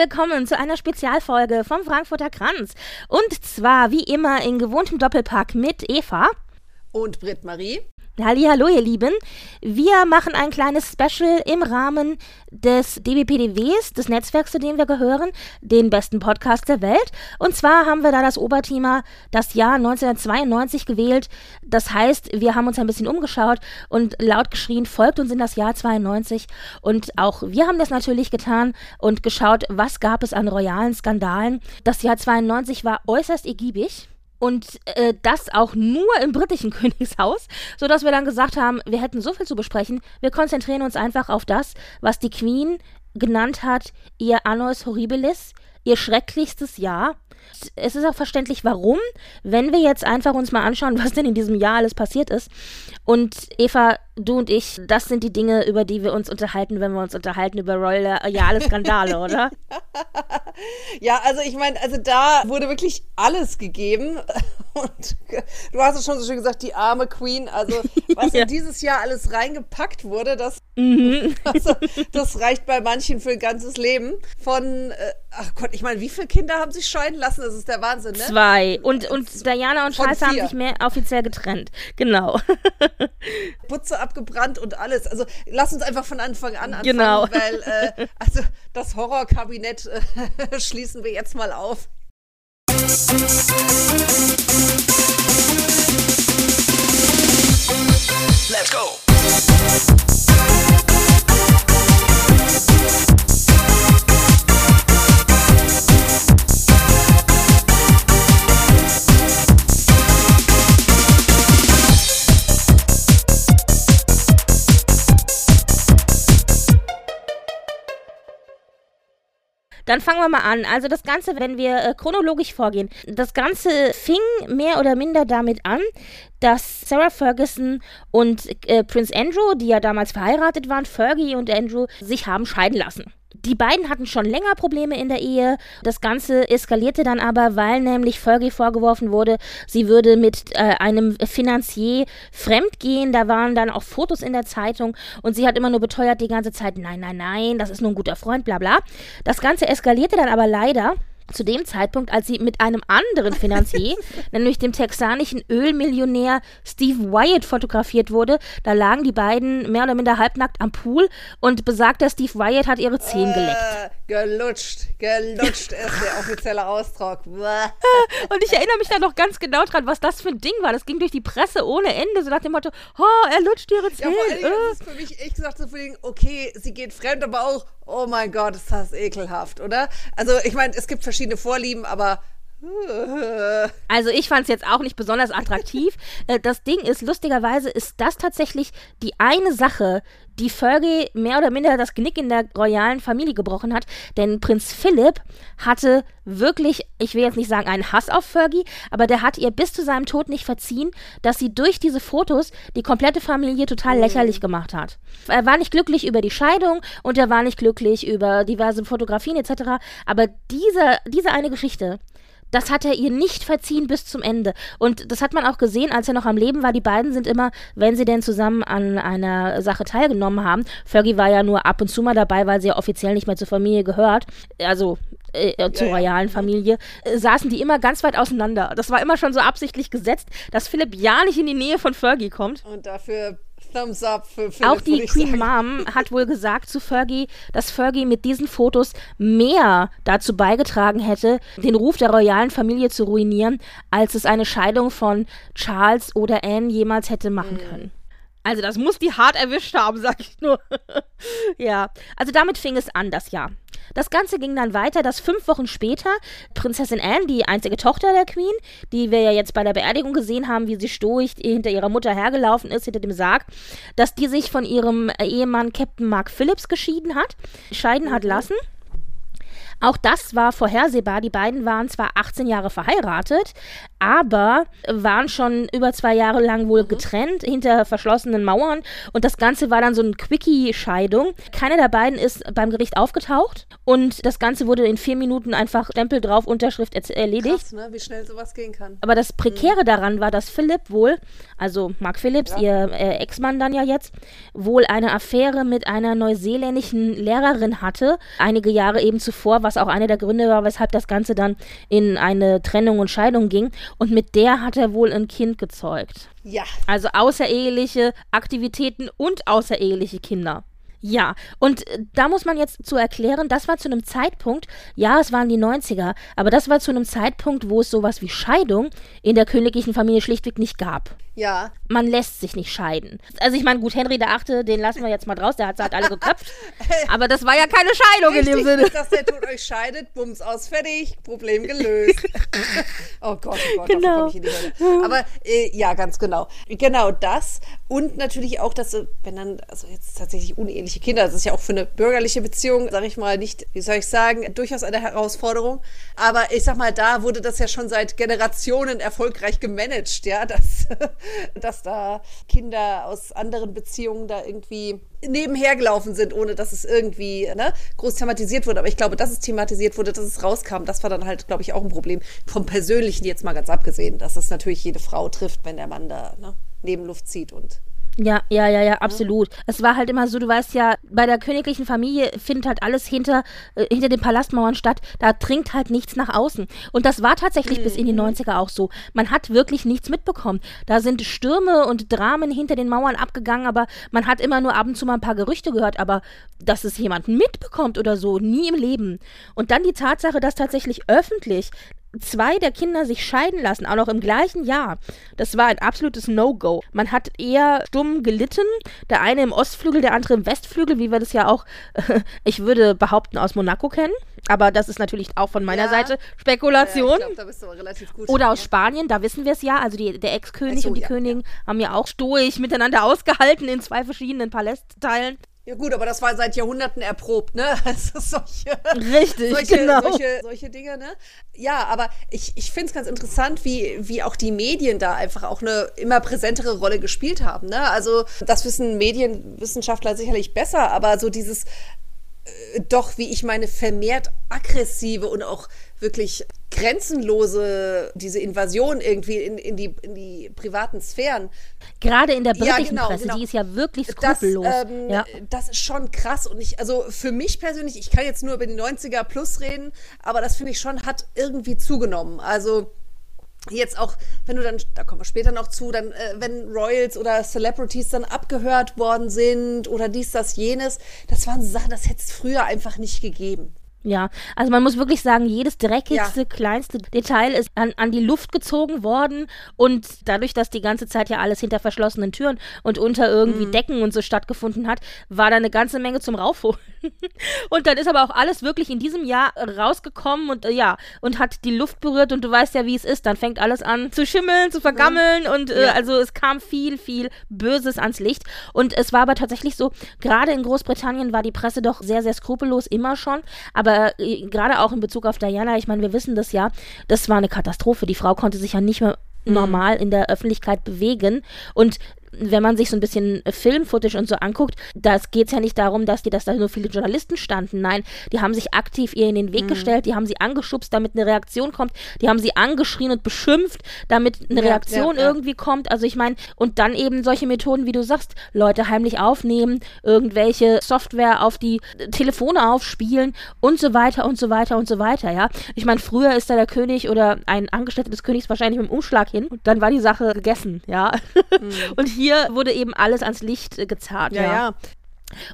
Willkommen zu einer Spezialfolge vom Frankfurter Kranz. Und zwar wie immer in gewohntem Doppelpack mit Eva. Und Britt-Marie. Hallo, ihr Lieben. Wir machen ein kleines Special im Rahmen des DBPDWs, des Netzwerks, zu dem wir gehören, den besten Podcast der Welt. Und zwar haben wir da das Oberthema das Jahr 1992 gewählt. Das heißt, wir haben uns ein bisschen umgeschaut und laut geschrien, folgt uns in das Jahr 92. Und auch wir haben das natürlich getan und geschaut, was gab es an royalen Skandalen. Das Jahr 92 war äußerst ergiebig. Und äh, das auch nur im britischen Königshaus, sodass wir dann gesagt haben, wir hätten so viel zu besprechen, wir konzentrieren uns einfach auf das, was die Queen genannt hat, ihr Annos Horribilis, ihr schrecklichstes Jahr. Es ist auch verständlich, warum, wenn wir jetzt einfach uns mal anschauen, was denn in diesem Jahr alles passiert ist. Und Eva, du und ich, das sind die Dinge, über die wir uns unterhalten, wenn wir uns unterhalten über royale Skandale, oder? ja, also ich meine, also da wurde wirklich alles gegeben. Und du hast es schon so schön gesagt, die arme Queen. Also was ja. in dieses Jahr alles reingepackt wurde, das, mhm. also, das reicht bei manchen für ein ganzes Leben. Von, äh, ach Gott, ich meine, wie viele Kinder haben sich scheiden lassen? Das ist der Wahnsinn, ne? Zwei. Und, und Diana und Charles haben sich mehr offiziell getrennt. Genau. Putze abgebrannt und alles. Also lass uns einfach von Anfang an anfangen, genau. weil äh, also das Horrorkabinett äh, schließen wir jetzt mal auf. Let's go. Dann fangen wir mal an. Also das Ganze, wenn wir äh, chronologisch vorgehen, das Ganze fing mehr oder minder damit an, dass Sarah Ferguson und äh, Prince Andrew, die ja damals verheiratet waren, Fergie und Andrew, sich haben scheiden lassen. Die beiden hatten schon länger Probleme in der Ehe. Das Ganze eskalierte dann aber, weil nämlich Fergie vorgeworfen wurde, sie würde mit äh, einem Finanzier fremdgehen. Da waren dann auch Fotos in der Zeitung und sie hat immer nur beteuert die ganze Zeit, nein, nein, nein, das ist nur ein guter Freund, bla bla. Das Ganze eskalierte dann aber leider zu dem Zeitpunkt, als sie mit einem anderen Finanzier, nämlich dem texanischen Ölmillionär Steve Wyatt fotografiert wurde. Da lagen die beiden mehr oder minder halbnackt am Pool und besagter Steve Wyatt hat ihre Zehen geleckt. Äh, gelutscht, gelutscht ist der offizielle Ausdruck. und ich erinnere mich da noch ganz genau dran, was das für ein Ding war. Das ging durch die Presse ohne Ende, so nach dem Motto, oh, er lutscht ihre Zehen. Ja, vor allem, äh. ist für mich echt gesagt so okay, sie geht fremd, aber auch, oh mein Gott, ist das ekelhaft, oder? Also ich meine, es gibt verschiedene Vorlieben, aber also ich fand es jetzt auch nicht besonders attraktiv. Äh, das Ding ist, lustigerweise ist das tatsächlich die eine Sache, die Fergie mehr oder minder das Knick in der royalen Familie gebrochen hat. Denn Prinz Philipp hatte wirklich, ich will jetzt nicht sagen einen Hass auf Fergie, aber der hat ihr bis zu seinem Tod nicht verziehen, dass sie durch diese Fotos die komplette Familie total mhm. lächerlich gemacht hat. Er war nicht glücklich über die Scheidung und er war nicht glücklich über diverse Fotografien etc. Aber diese, diese eine Geschichte, das hat er ihr nicht verziehen bis zum Ende. Und das hat man auch gesehen, als er noch am Leben war. Die beiden sind immer, wenn sie denn zusammen an einer Sache teilgenommen haben, Fergie war ja nur ab und zu mal dabei, weil sie ja offiziell nicht mehr zur Familie gehört, also äh, äh zur ja, royalen. Familie, äh, saßen die immer ganz weit auseinander. Das war immer schon so absichtlich gesetzt, dass Philipp ja nicht in die Nähe von Fergie kommt. Und dafür Thumbs up für Philipp, Auch die Queen Mom hat wohl gesagt zu Fergie, dass Fergie mit diesen Fotos mehr dazu beigetragen hätte, den Ruf der royalen Familie zu ruinieren, als es eine Scheidung von Charles oder Anne jemals hätte machen mhm. können. Also das muss die hart erwischt haben, sag ich nur. ja, also damit fing es an, das Jahr. Das Ganze ging dann weiter, dass fünf Wochen später Prinzessin Anne, die einzige Tochter der Queen, die wir ja jetzt bei der Beerdigung gesehen haben, wie sie stoisch hinter ihrer Mutter hergelaufen ist, hinter dem Sarg, dass die sich von ihrem Ehemann Captain Mark Phillips geschieden hat, scheiden hat mhm. lassen. Auch das war vorhersehbar. Die beiden waren zwar 18 Jahre verheiratet, aber waren schon über zwei Jahre lang wohl mhm. getrennt hinter verschlossenen Mauern und das Ganze war dann so eine Quickie-Scheidung. Keiner der beiden ist beim Gericht aufgetaucht und das Ganze wurde in vier Minuten einfach Stempel drauf, Unterschrift erledigt. Krass, ne? wie schnell sowas gehen kann. Aber das Prekäre mhm. daran war, dass Philipp wohl, also Mark Phillips, ja. ihr äh, Ex-Mann dann ja jetzt, wohl eine Affäre mit einer neuseeländischen Lehrerin hatte, einige Jahre eben zuvor, was auch einer der Gründe war, weshalb das Ganze dann in eine Trennung und Scheidung ging und mit der hat er wohl ein Kind gezeugt. Ja. Also außereheliche Aktivitäten und außereheliche Kinder. Ja, und äh, da muss man jetzt zu erklären, das war zu einem Zeitpunkt, ja, es waren die 90er, aber das war zu einem Zeitpunkt, wo es sowas wie Scheidung in der königlichen Familie schlichtweg nicht gab. Ja. Man lässt sich nicht scheiden. Also ich meine, gut, Henry der Achte, den lassen wir jetzt mal draus, der hat halt alle geköpft. aber das war ja keine Scheidung Richtig, in dem Sinne. dass der Tod euch scheidet, bums aus, fertig, Problem gelöst. oh Gott, oh Gott, genau. ich in die Hölle. Aber äh, ja, ganz genau. Genau das. Und natürlich auch, dass, wenn dann, also jetzt tatsächlich uneheliche Kinder, das ist ja auch für eine bürgerliche Beziehung, sage ich mal, nicht, wie soll ich sagen, durchaus eine Herausforderung. Aber ich sag mal, da wurde das ja schon seit Generationen erfolgreich gemanagt, ja, dass dass da Kinder aus anderen Beziehungen da irgendwie nebenher gelaufen sind, ohne dass es irgendwie ne, groß thematisiert wurde. Aber ich glaube, dass es thematisiert wurde, dass es rauskam, das war dann halt, glaube ich, auch ein Problem. Vom Persönlichen jetzt mal ganz abgesehen, dass es natürlich jede Frau trifft, wenn der Mann da ne, Nebenluft zieht und ja, ja, ja, ja, absolut. Ja. Es war halt immer so, du weißt ja, bei der königlichen Familie findet halt alles hinter, äh, hinter den Palastmauern statt. Da dringt halt nichts nach außen. Und das war tatsächlich mhm. bis in die 90er auch so. Man hat wirklich nichts mitbekommen. Da sind Stürme und Dramen hinter den Mauern abgegangen, aber man hat immer nur ab und zu mal ein paar Gerüchte gehört. Aber dass es jemand mitbekommt oder so, nie im Leben. Und dann die Tatsache, dass tatsächlich öffentlich zwei der Kinder sich scheiden lassen, auch noch im gleichen Jahr. Das war ein absolutes No-Go. Man hat eher stumm gelitten. Der eine im Ostflügel, der andere im Westflügel, wie wir das ja auch, ich würde behaupten, aus Monaco kennen. Aber das ist natürlich auch von meiner ja. Seite Spekulation. Ja, glaub, da bist du relativ gut. Oder aus Spanien, da wissen wir es ja. Also die, der Ex-König so, und die ja, Königin haben ja auch stoisch miteinander ausgehalten in zwei verschiedenen Palästteilen. Ja gut, aber das war seit Jahrhunderten erprobt, ne? Also solche, Richtig, solche, genau. solche, solche Dinge, ne? Ja, aber ich, ich finde es ganz interessant, wie, wie auch die Medien da einfach auch eine immer präsentere Rolle gespielt haben, ne? Also das wissen Medienwissenschaftler sicherlich besser, aber so dieses äh, doch, wie ich meine, vermehrt aggressive und auch wirklich grenzenlose, diese Invasion irgendwie in, in, die, in die privaten Sphären. Gerade in der britischen ja, genau, Presse, genau. die ist ja wirklich skrupellos. Das, ähm, ja. das ist schon krass. Und ich, also für mich persönlich, ich kann jetzt nur über die 90er plus reden, aber das finde ich schon, hat irgendwie zugenommen. Also jetzt auch, wenn du dann, da kommen wir später noch zu, dann, äh, wenn Royals oder Celebrities dann abgehört worden sind oder dies, das, jenes, das waren Sachen, das hätte es früher einfach nicht gegeben. Ja, also man muss wirklich sagen, jedes dreckigste, ja. kleinste Detail ist an, an die Luft gezogen worden und dadurch, dass die ganze Zeit ja alles hinter verschlossenen Türen und unter irgendwie mhm. Decken und so stattgefunden hat, war da eine ganze Menge zum Raufholen. und dann ist aber auch alles wirklich in diesem Jahr rausgekommen und äh, ja, und hat die Luft berührt und du weißt ja, wie es ist. Dann fängt alles an zu schimmeln, zu vergammeln mhm. und äh, ja. also es kam viel, viel Böses ans Licht. Und es war aber tatsächlich so, gerade in Großbritannien war die Presse doch sehr, sehr skrupellos immer schon, aber aber äh, gerade auch in Bezug auf Diana, ich meine, wir wissen das ja, das war eine Katastrophe. Die Frau konnte sich ja nicht mehr mhm. normal in der Öffentlichkeit bewegen. Und wenn man sich so ein bisschen Filmfootage und so anguckt, das geht es ja nicht darum, dass die, dass da nur viele Journalisten standen. Nein, die haben sich aktiv ihr in den Weg mhm. gestellt, die haben sie angeschubst, damit eine Reaktion kommt, die haben sie angeschrien und beschimpft, damit eine ja, Reaktion ja, ja. irgendwie kommt. Also ich meine, und dann eben solche Methoden, wie du sagst, Leute heimlich aufnehmen, irgendwelche Software auf die Telefone aufspielen und so weiter und so weiter und so weiter, ja. Ich meine, früher ist da der König oder ein Angestellter des Königs wahrscheinlich mit dem Umschlag hin und dann war die Sache gegessen, ja. Mhm. Und hier wurde eben alles ans Licht äh, gezahlt. Ja, ja. ja.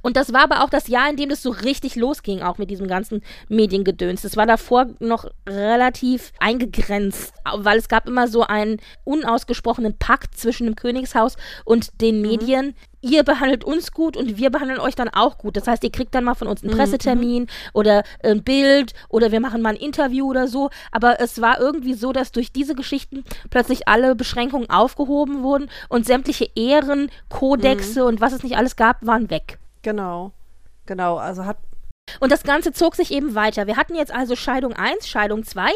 Und das war aber auch das Jahr, in dem das so richtig losging, auch mit diesem ganzen Mediengedöns. Das war davor noch relativ eingegrenzt, weil es gab immer so einen unausgesprochenen Pakt zwischen dem Königshaus und den mhm. Medien. Ihr behandelt uns gut und wir behandeln euch dann auch gut. Das heißt, ihr kriegt dann mal von uns einen mhm, Pressetermin mhm. oder ein Bild oder wir machen mal ein Interview oder so. Aber es war irgendwie so, dass durch diese Geschichten plötzlich alle Beschränkungen aufgehoben wurden und sämtliche Ehren, Kodexe mhm. und was es nicht alles gab, waren weg. Genau. Genau, also hat und das Ganze zog sich eben weiter. Wir hatten jetzt also Scheidung 1, Scheidung 2,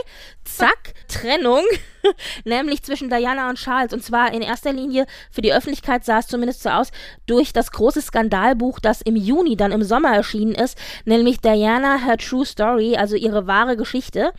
zack, Trennung, nämlich zwischen Diana und Charles. Und zwar in erster Linie, für die Öffentlichkeit sah es zumindest so aus, durch das große Skandalbuch, das im Juni dann im Sommer erschienen ist, nämlich Diana, Her True Story, also ihre wahre Geschichte.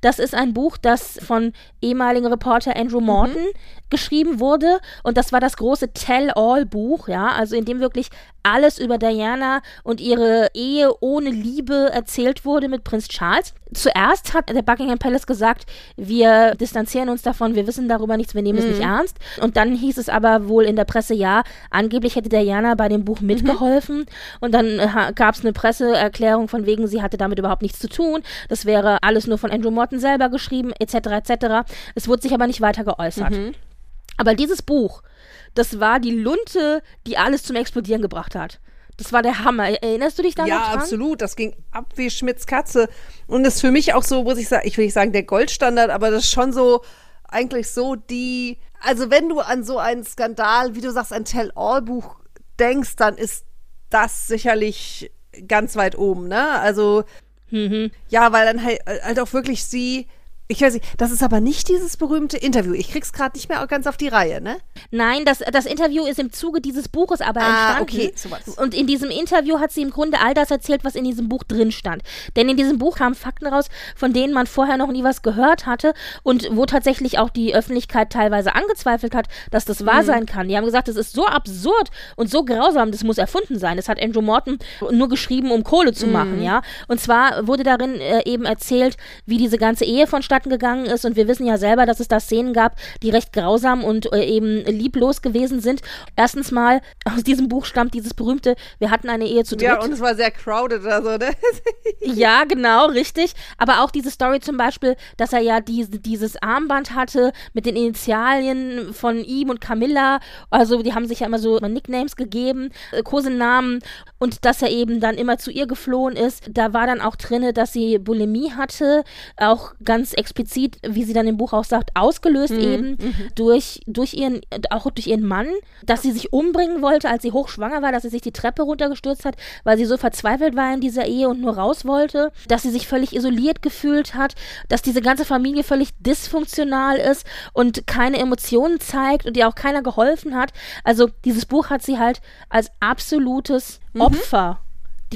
Das ist ein Buch, das von ehemaligen Reporter Andrew mhm. Morton mhm. geschrieben wurde. Und das war das große Tell-All-Buch, ja, also in dem wirklich alles über Diana und ihre Ehe ohne Liebe erzählt wurde mit Prinz Charles. Zuerst hat der Buckingham Palace gesagt, wir distanzieren uns davon, wir wissen darüber nichts, wir nehmen mhm. es nicht mhm. ernst. Und dann hieß es aber wohl in der Presse, ja, angeblich hätte Diana bei dem Buch mhm. mitgeholfen. Mhm. Und dann äh, gab es eine Presseerklärung von wegen, sie hatte damit überhaupt nichts zu tun. Das wäre alles nur von Andrew Morton selber geschrieben, etc. etc. Es wurde sich aber nicht weiter geäußert. Mhm. Aber dieses Buch, das war die Lunte, die alles zum Explodieren gebracht hat. Das war der Hammer. Erinnerst du dich da ja, dran? Absolut. Das ging ab wie Schmitz Katze. Und das ist für mich auch so, muss ich sagen, ich will nicht sagen der Goldstandard, aber das ist schon so, eigentlich so die, also wenn du an so einen Skandal, wie du sagst, ein Tell-All-Buch denkst, dann ist das sicherlich ganz weit oben, ne? Also, mhm. ja, weil dann halt, halt auch wirklich sie ich weiß nicht, das ist aber nicht dieses berühmte Interview. Ich krieg's gerade nicht mehr ganz auf die Reihe, ne? Nein, das, das Interview ist im Zuge dieses Buches aber ah, entstanden. Okay, sowas. Und in diesem Interview hat sie im Grunde all das erzählt, was in diesem Buch drin stand. Denn in diesem Buch kamen Fakten raus, von denen man vorher noch nie was gehört hatte und wo tatsächlich auch die Öffentlichkeit teilweise angezweifelt hat, dass das wahr mhm. sein kann. Die haben gesagt, das ist so absurd und so grausam, das muss erfunden sein. Das hat Andrew Morton nur geschrieben, um Kohle zu mhm. machen, ja. Und zwar wurde darin äh, eben erzählt, wie diese ganze Ehe vonstatten vonstatten gegangen ist. Und wir wissen ja selber, dass es da Szenen gab, die recht grausam und äh, eben lieblos gewesen sind. Erstens mal, aus diesem Buch stammt dieses berühmte, wir hatten eine Ehe zu dritt. Ja, und es war sehr crowded oder so, ne? ja, genau, richtig. Aber auch diese Story zum Beispiel, dass er ja diese, dieses Armband hatte mit den Initialien von ihm und Camilla. Also die haben sich ja immer so Nicknames gegeben, äh, Kosenamen. Und dass er eben dann immer zu ihr geflohen ist. Da war dann auch drin, dass sie Bulimie hatte, auch ganz explizit, wie sie dann im Buch auch sagt, ausgelöst mhm. eben mhm. durch, durch ihren, auch durch ihren Mann, dass sie sich umbringen wollte, als sie hochschwanger war, dass sie sich die Treppe runtergestürzt hat, weil sie so verzweifelt war in dieser Ehe und nur raus wollte, dass sie sich völlig isoliert gefühlt hat, dass diese ganze Familie völlig dysfunktional ist und keine Emotionen zeigt und ihr auch keiner geholfen hat. Also dieses Buch hat sie halt als absolutes mhm. Opfer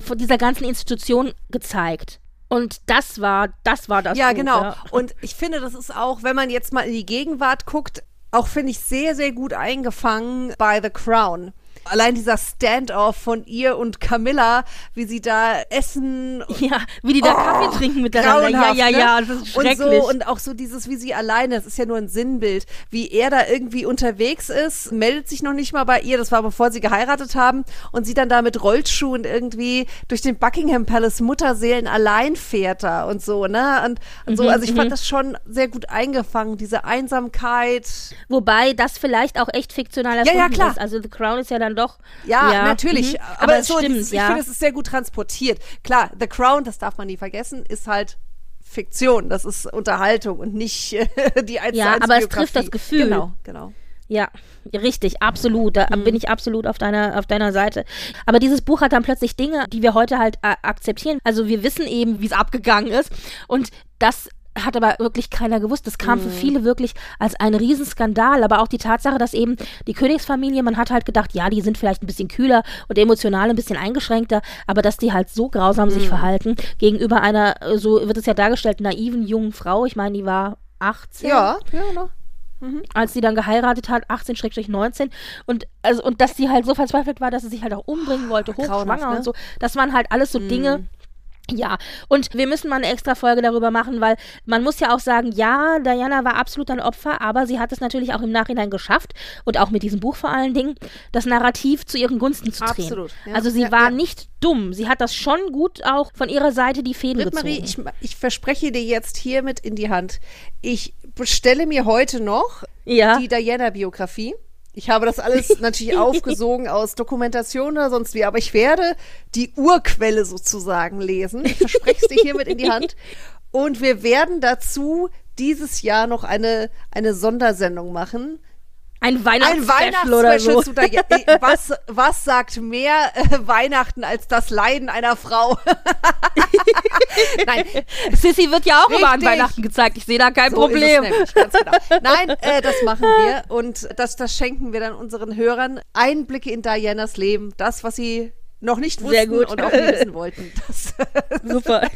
von dieser ganzen Institution gezeigt. Und das war, das war das. Ja, Buch, genau. Ja. Und ich finde, das ist auch, wenn man jetzt mal in die Gegenwart guckt, auch finde ich sehr, sehr gut eingefangen bei The Crown. Allein dieser Standoff von ihr und Camilla, wie sie da essen. Ja, wie die da oh, Kaffee trinken miteinander. Ja, ja, ne? ja, das ist schrecklich. Und, so, und auch so dieses, wie sie alleine, das ist ja nur ein Sinnbild, wie er da irgendwie unterwegs ist, meldet sich noch nicht mal bei ihr, das war bevor sie geheiratet haben, und sie dann da mit Rollschuhen irgendwie durch den Buckingham Palace Mutterseelen allein fährt da und so, ne? Und, und so, mhm, also ich fand mhm. das schon sehr gut eingefangen, diese Einsamkeit. Wobei das vielleicht auch echt fiktional erfunden ja, ja, klar. ist. Also The Crown ist ja dann doch. Ja, ja. natürlich. Mhm. Aber, aber so, stimmt, dieses, ja. ich finde, es ist sehr gut transportiert. Klar, The Crown, das darf man nie vergessen, ist halt Fiktion. Das ist Unterhaltung und nicht äh, die 1 Ja, aber es trifft das Gefühl. Genau, genau. Ja, richtig, absolut. Da mhm. bin ich absolut auf deiner, auf deiner Seite. Aber dieses Buch hat dann plötzlich Dinge, die wir heute halt äh, akzeptieren. Also wir wissen eben, wie es abgegangen ist. Und das hat aber wirklich keiner gewusst. Das kam mhm. für viele wirklich als ein Riesenskandal. Aber auch die Tatsache, dass eben die Königsfamilie, man hat halt gedacht, ja, die sind vielleicht ein bisschen kühler und emotional ein bisschen eingeschränkter, aber dass die halt so grausam mhm. sich verhalten gegenüber einer, so wird es ja dargestellt, naiven jungen Frau. Ich meine, die war 18. Ja, ja, genau. Mhm. Als sie dann geheiratet hat, 18-19. Und, also, und dass sie halt so verzweifelt war, dass sie sich halt auch umbringen wollte, hochschwanger ne? und so. Das waren halt alles so mhm. Dinge, Ja, und wir müssen mal eine extra Folge darüber machen, weil man muss ja auch sagen, ja, Diana war absolut ein Opfer, aber sie hat es natürlich auch im Nachhinein geschafft und auch mit diesem Buch vor allen Dingen, das Narrativ zu ihren Gunsten zu drehen. Absolut. Ja. Also sie Ja, war ja. nicht dumm. Sie hat das schon gut auch von ihrer Seite die Fäden gezogen. ich, ich verspreche dir jetzt hiermit in die Hand. Ich bestelle mir heute noch die Diana-Biografie. Ich habe das alles natürlich aufgesogen aus Dokumentation oder sonst wie, aber ich werde die Urquelle sozusagen lesen. Ich verspreche es dir hiermit in die Hand. Und wir werden dazu dieses Jahr noch eine, eine Sondersendung machen. Ein Weihnachtsspecial oder so. zu Diana. Äh, Was, was sagt mehr äh, Weihnachten als das Leiden einer Frau? Nein, Sissy wird ja auch immer an Richtig. Weihnachten gezeigt. Ich sehe da kein So Problem. nämlich, genau. Nein, äh, das machen wir und das, das schenken wir dann unseren Hörern. Einblicke in Dianas Leben, das, was sie noch nicht Sehr wussten gut. und auch nie wissen wollten. Das, Super.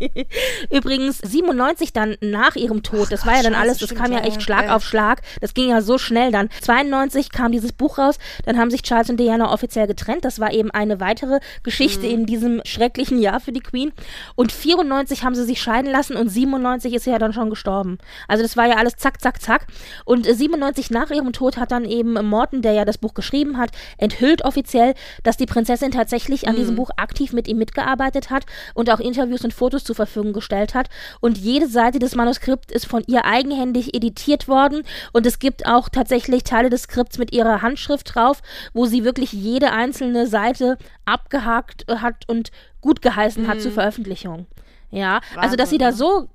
Übrigens, 97 dann nach ihrem Tod, das war ja dann Scheiße, alles, das kam ja echt Schlag ja. auf Schlag. Das ging ja so schnell dann. 92 kam dieses Buch raus, dann haben sich Charles und Diana offiziell getrennt. Das war eben eine weitere Geschichte Mhm. in diesem schrecklichen Jahr für die Queen. Und 94 haben sie sich scheiden lassen und 97 ist sie ja dann schon gestorben. Also das war ja alles zack, zack, zack. Und äh, 97 nach ihrem Tod hat dann eben Morton, der ja das Buch geschrieben hat, enthüllt offiziell, dass die Prinzessin tatsächlich an Mhm. diesem Buch aktiv mit ihm mitgearbeitet hat und auch Interviews und Fotos zur Verfügung gestellt hat. Und jede Seite des Manuskripts ist von ihr eigenhändig editiert worden. Und es gibt auch tatsächlich Teile des Skripts mit ihrer Handschrift drauf, wo sie wirklich jede einzelne Seite abgehakt äh, hat und gut geheißen hat zur Veröffentlichung. Ja, also dass sie da so äh,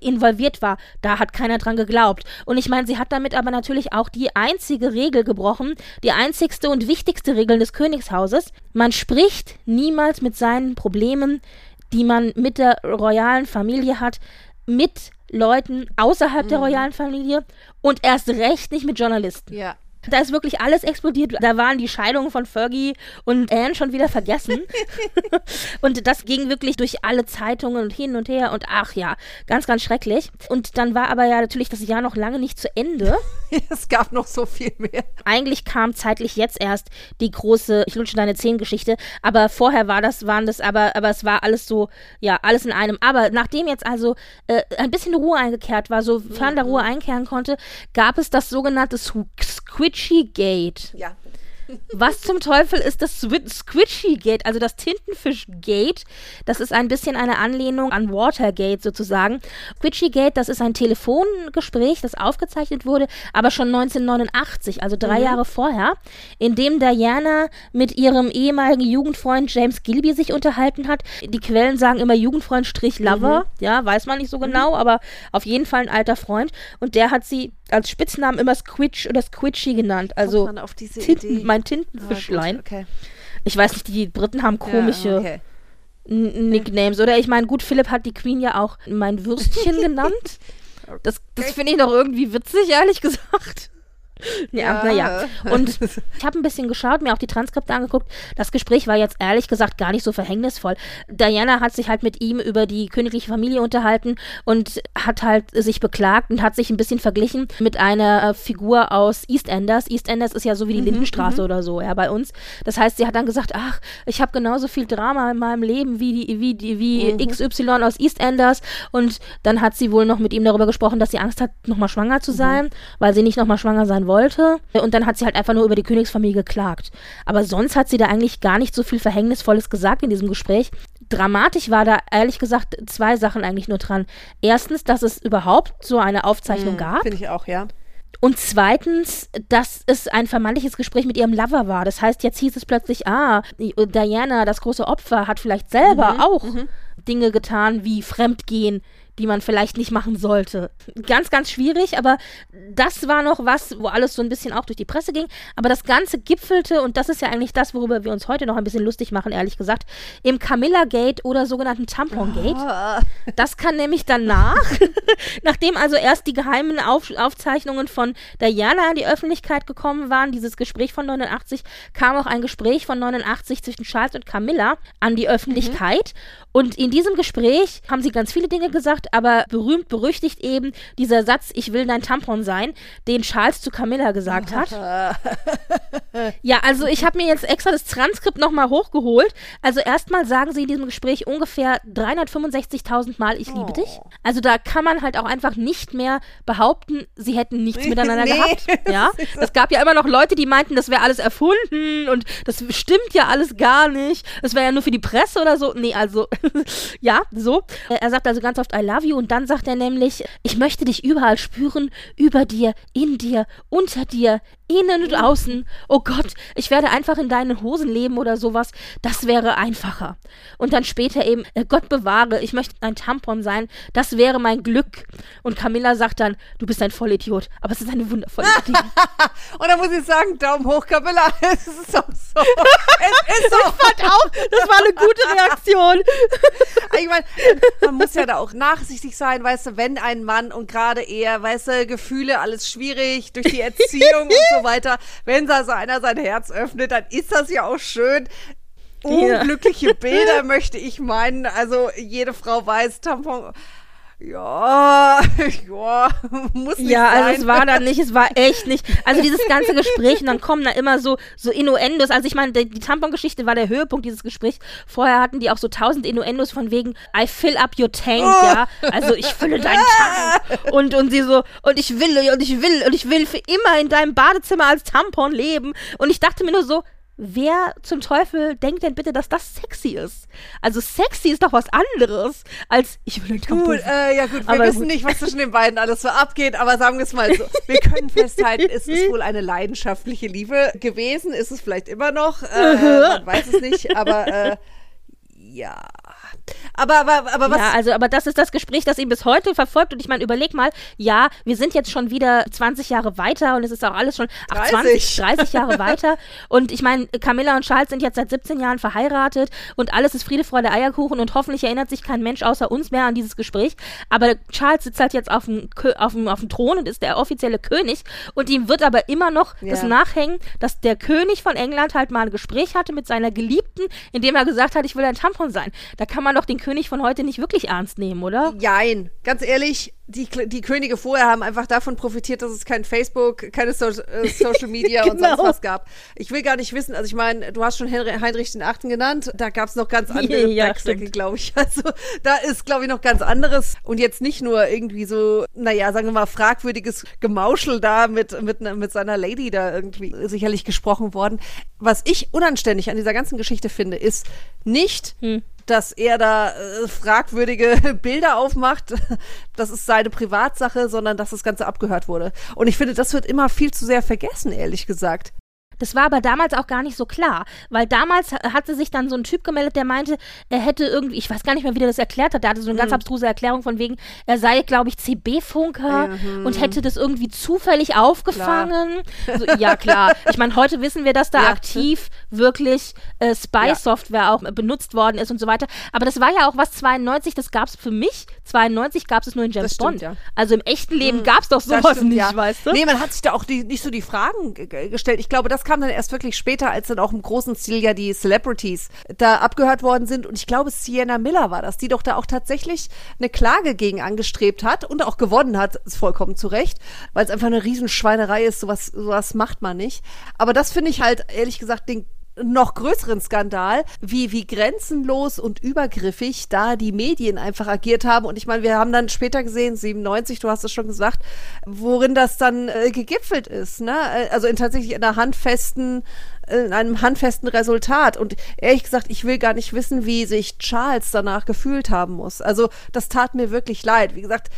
involviert war, da hat keiner dran geglaubt. Und ich meine, sie hat damit aber natürlich auch die einzige Regel gebrochen, die einzigste und wichtigste Regel des Königshauses. Man spricht niemals mit seinen Problemen, die man mit der royalen Familie hat, mit Leuten außerhalb der royalen Familie und erst recht nicht mit Journalisten. ja. Da ist wirklich alles explodiert. Da waren die Scheidungen von Fergie und Anne schon wieder vergessen. und das ging wirklich durch alle Zeitungen und hin und her und ach ja, ganz, ganz schrecklich. Und dann war aber ja natürlich das Jahr noch lange nicht zu Ende. Es gab noch so viel mehr. Eigentlich kam zeitlich jetzt erst die große Ich lutsche deine Zehn-Geschichte, aber vorher war das, waren das, aber, aber es war alles so, ja, alles in einem. Aber nachdem jetzt also äh, ein bisschen Ruhe eingekehrt war, sofern da Ruhe einkehren konnte, gab es das sogenannte Squ- Squidgy Gate. Ja. Was zum Teufel ist das Swi- Squidgy Gate, also das Tintenfisch Gate? Das ist ein bisschen eine Anlehnung an Watergate sozusagen. Squidgy Gate, das ist ein Telefongespräch, das aufgezeichnet wurde, aber schon 1989, also drei Jahre vorher, in dem Diana mit ihrem ehemaligen Jugendfreund James Gilby sich unterhalten hat. Die Quellen sagen immer Jugendfreund Strich Lover, ja, weiß man nicht so genau, aber auf jeden Fall ein alter Freund. Und der hat sie als Spitznamen immer Squidge oder Squidgy genannt, also Tinten, mein Ah, Tintenfischlein. okay. Ich weiß nicht, die Briten haben komische Ja, okay. Nicknames. Oder ich meine, gut, Philipp hat die Queen ja auch mein Würstchen genannt. Das, das finde ich noch irgendwie witzig, ehrlich gesagt. Ja, Ja. naja. Und ich habe ein bisschen geschaut, mir auch die Transkripte angeguckt. Das Gespräch war jetzt ehrlich gesagt gar nicht so verhängnisvoll. Diana hat sich halt mit ihm über die königliche Familie unterhalten und hat halt sich beklagt und hat sich ein bisschen verglichen mit einer äh, Figur aus EastEnders. EastEnders ist ja so wie die Lindenstraße oder so, ja, bei uns. Das heißt, sie hat dann gesagt, ach, ich habe genauso viel Drama in meinem Leben wie die, wie die, wie XY aus EastEnders. Und dann hat sie wohl noch mit ihm darüber gesprochen, dass sie Angst hat, nochmal schwanger zu sein, weil sie nicht nochmal schwanger sein wollte. Und dann hat sie halt einfach nur über die Königsfamilie geklagt. Aber sonst hat sie da eigentlich gar nicht so viel Verhängnisvolles gesagt in diesem Gespräch. Dramatisch war da ehrlich gesagt zwei Sachen eigentlich nur dran. Erstens, dass es überhaupt so eine Aufzeichnung gab. Finde ich auch, ja. Und zweitens, dass es ein vermeintliches Gespräch mit ihrem Lover war. Das heißt, jetzt hieß es plötzlich, ah, Diana, das große Opfer, hat vielleicht selber auch Dinge getan wie Fremdgehen, die man vielleicht nicht machen sollte. Ganz, ganz schwierig, aber das war noch was, wo alles so ein bisschen auch durch die Presse ging. Aber das Ganze gipfelte, und das ist ja eigentlich das, worüber wir uns heute noch ein bisschen lustig machen, ehrlich gesagt, im Camilla Gate oder sogenannten Tampon Gate. Ah, Das kann nämlich danach, nachdem also erst die geheimen Auf Aufzeichnungen von Diana in die Öffentlichkeit gekommen waren, dieses Gespräch von 89, kam auch ein Gespräch von 89 zwischen Charles und Camilla an die Öffentlichkeit. Und in diesem Gespräch haben sie ganz viele Dinge gesagt, gesagt, aber berühmt berüchtigt eben dieser Satz, ich will dein Tampon sein, den Charles zu Camilla gesagt hat. ja, also ich habe mir jetzt extra das Transkript nochmal hochgeholt. Also erstmal sagen sie in diesem Gespräch ungefähr 365.000 Mal, ich liebe Oh. dich. Also da kann man halt auch einfach nicht mehr behaupten, sie hätten nichts miteinander Nee, gehabt. Ja, es gab ja immer noch Leute, die meinten, das wäre alles erfunden und das stimmt ja alles gar nicht. Das wäre ja nur für die Presse oder so. Nee, also ja, so. Er sagt also ganz oft I love you und dann sagt er nämlich, ich möchte dich überall spüren, über dir, in dir, unter dir, innen und außen. Oh Gott, ich werde einfach in deinen Hosen leben oder sowas. Das wäre einfacher. Und dann später eben, äh, Gott bewahre, ich möchte ein Tampon sein. Das wäre mein Glück. Und Camilla sagt dann, du bist ein Vollidiot. Aber es ist eine wundervolle Idee. Und da muss ich sagen, Daumen hoch, Camilla. Es ist auch so. Es ist so. fand auch, das war eine gute Reaktion. Ich meine, man muss ja da auch nachsichtig sein, weißt du, wenn ein Mann und gerade er, weißt du, Gefühle, alles schwierig durch die Erziehung und so weiter, wenn da so einer sein Herz öffnet, dann ist das ja auch schön. Ja. Unglückliche Bilder möchte ich meinen. Also jede Frau weiß, Tampon. Ja, ja, muss nicht Ja, sein. also es war dann nicht, es war echt nicht. Also dieses ganze Gespräch und dann kommen da immer so, so Innuendos. Also ich meine, die, die Tampon-Geschichte war der Höhepunkt dieses Gesprächs. Vorher hatten die auch so tausend Innuendos von wegen I fill up your tank, Oh. ja. Also ich fülle deinen Tank. Und, und sie so, und ich will, und ich will, und ich will für immer in deinem Badezimmer als Tampon leben. Und ich dachte mir nur so, Wer zum Teufel denkt denn bitte, dass das sexy ist? Also sexy ist doch was anderes als ich will ein. Gut, äh, ja gut, wir Aber wissen gut. nicht, was zwischen den beiden alles so abgeht, aber sagen wir es mal so. Wir können festhalten, es ist wohl eine leidenschaftliche Liebe gewesen, ist es vielleicht immer noch, äh, man weiß es nicht, aber äh, ja. Aber, aber, aber was... Ja, also, aber das ist das Gespräch, das ihn bis heute verfolgt. Und ich meine, überleg mal, ja, wir sind jetzt schon wieder 20 Jahre weiter und es ist auch alles schon, ach, 30. 20, 30 Jahre weiter. Und ich meine, Camilla und Charles sind jetzt seit 17 Jahren verheiratet und alles ist Friede, Freude, Eierkuchen und hoffentlich erinnert sich kein Mensch außer uns mehr an dieses Gespräch. Aber Charles sitzt halt jetzt auf dem, auf dem, auf dem Thron und ist der offizielle König und ihm wird aber immer noch das Ja. nachhängen, dass der König von England halt mal ein Gespräch hatte mit seiner Geliebten, in dem er gesagt hat, ich will ein Tampon sein. Da kann man doch den König von heute nicht wirklich ernst nehmen, oder? Jein, ganz ehrlich, die, die Könige vorher haben einfach davon profitiert, dass es kein Facebook, keine so äh, Social Media und sonst Genau. was gab. Ich will gar nicht wissen, also ich meine, du hast schon Henry, Heinrich den Achten genannt, da gab es noch ganz andere Ja, stimmt. glaube ich. Also da ist, glaube ich, noch ganz anderes und jetzt nicht nur irgendwie so, naja, sagen wir mal, fragwürdiges Gemauschel da mit, mit, ne- mit seiner Lady da irgendwie sicherlich gesprochen worden. Was ich unanständig an dieser ganzen Geschichte finde, ist nicht, Hm. Dass er da äh, fragwürdige Bilder aufmacht. Das ist seine Privatsache, sondern dass das Ganze abgehört wurde. Und ich finde, das wird immer viel zu sehr vergessen, ehrlich gesagt. Das war aber damals auch gar nicht so klar, weil damals ha- hatte sich dann so ein Typ gemeldet, der meinte, er hätte irgendwie, ich weiß gar nicht mehr, wie der das erklärt hat, der hatte so eine ganz abstruse Erklärung von wegen, er sei, glaube ich, CB-Funker und hätte das irgendwie zufällig aufgefangen. So, ja, klar. Ich meine, heute wissen wir, dass da Ja. aktiv wirklich äh, Spy-Software auch äh, benutzt worden ist und so weiter. Aber das war ja auch was 92, das gab es für mich. 92 gab es nur in James stimmt, Bond. ja. Also im echten Leben gab es doch sowas stimmt, nicht, ja. weißt du? Nee, man hat sich da auch die, nicht so die Fragen ge- ge- gestellt. Ich glaube, das kam dann erst wirklich später, als dann auch im großen Stil ja die Celebrities da abgehört worden sind. Und ich glaube, Sienna Miller war das, die doch da auch tatsächlich eine Klage gegen angestrebt hat und auch gewonnen hat, ist vollkommen zu Recht, weil es einfach eine Riesenschweinerei ist. Sowas, sowas macht man nicht. Aber das finde ich halt, ehrlich gesagt, den noch größeren Skandal, wie, wie grenzenlos und übergriffig da die Medien einfach agiert haben. Und ich meine, wir haben dann später gesehen, 97, du hast es schon gesagt, worin das dann äh, gegipfelt ist. Ne? Äh, Also in tatsächlich einer handfesten, äh, in einem handfesten Resultat. Und ehrlich gesagt, ich will gar nicht wissen, wie sich Charles danach gefühlt haben muss. Also das tat mir wirklich leid. Wie gesagt,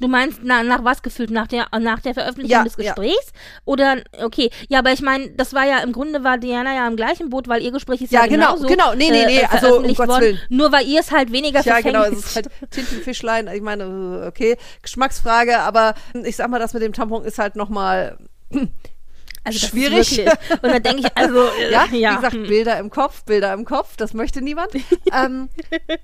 Du meinst na, nach was gefühlt? Nach der, nach der Veröffentlichung Ja, des ja. Gesprächs? Oder, okay, ja, aber ich meine, das war ja im Grunde war Diana ja im gleichen Boot, weil ihr Gespräch ist ja, Ja, genau, genauso, genau. Nee, nee, nee, äh, also, um Gottes worden. Willen. Nur weil ihr es halt weniger Ja, genau, es ist halt Tintenfischlein. Ich meine, äh, okay, Geschmacksfrage, aber ich sag mal, das mit dem Tampon ist halt nochmal also schwierig. Und dann denke ich, also, äh, ja, ja, wie gesagt, hm. Bilder im Kopf, Bilder im Kopf, das möchte niemand. ähm,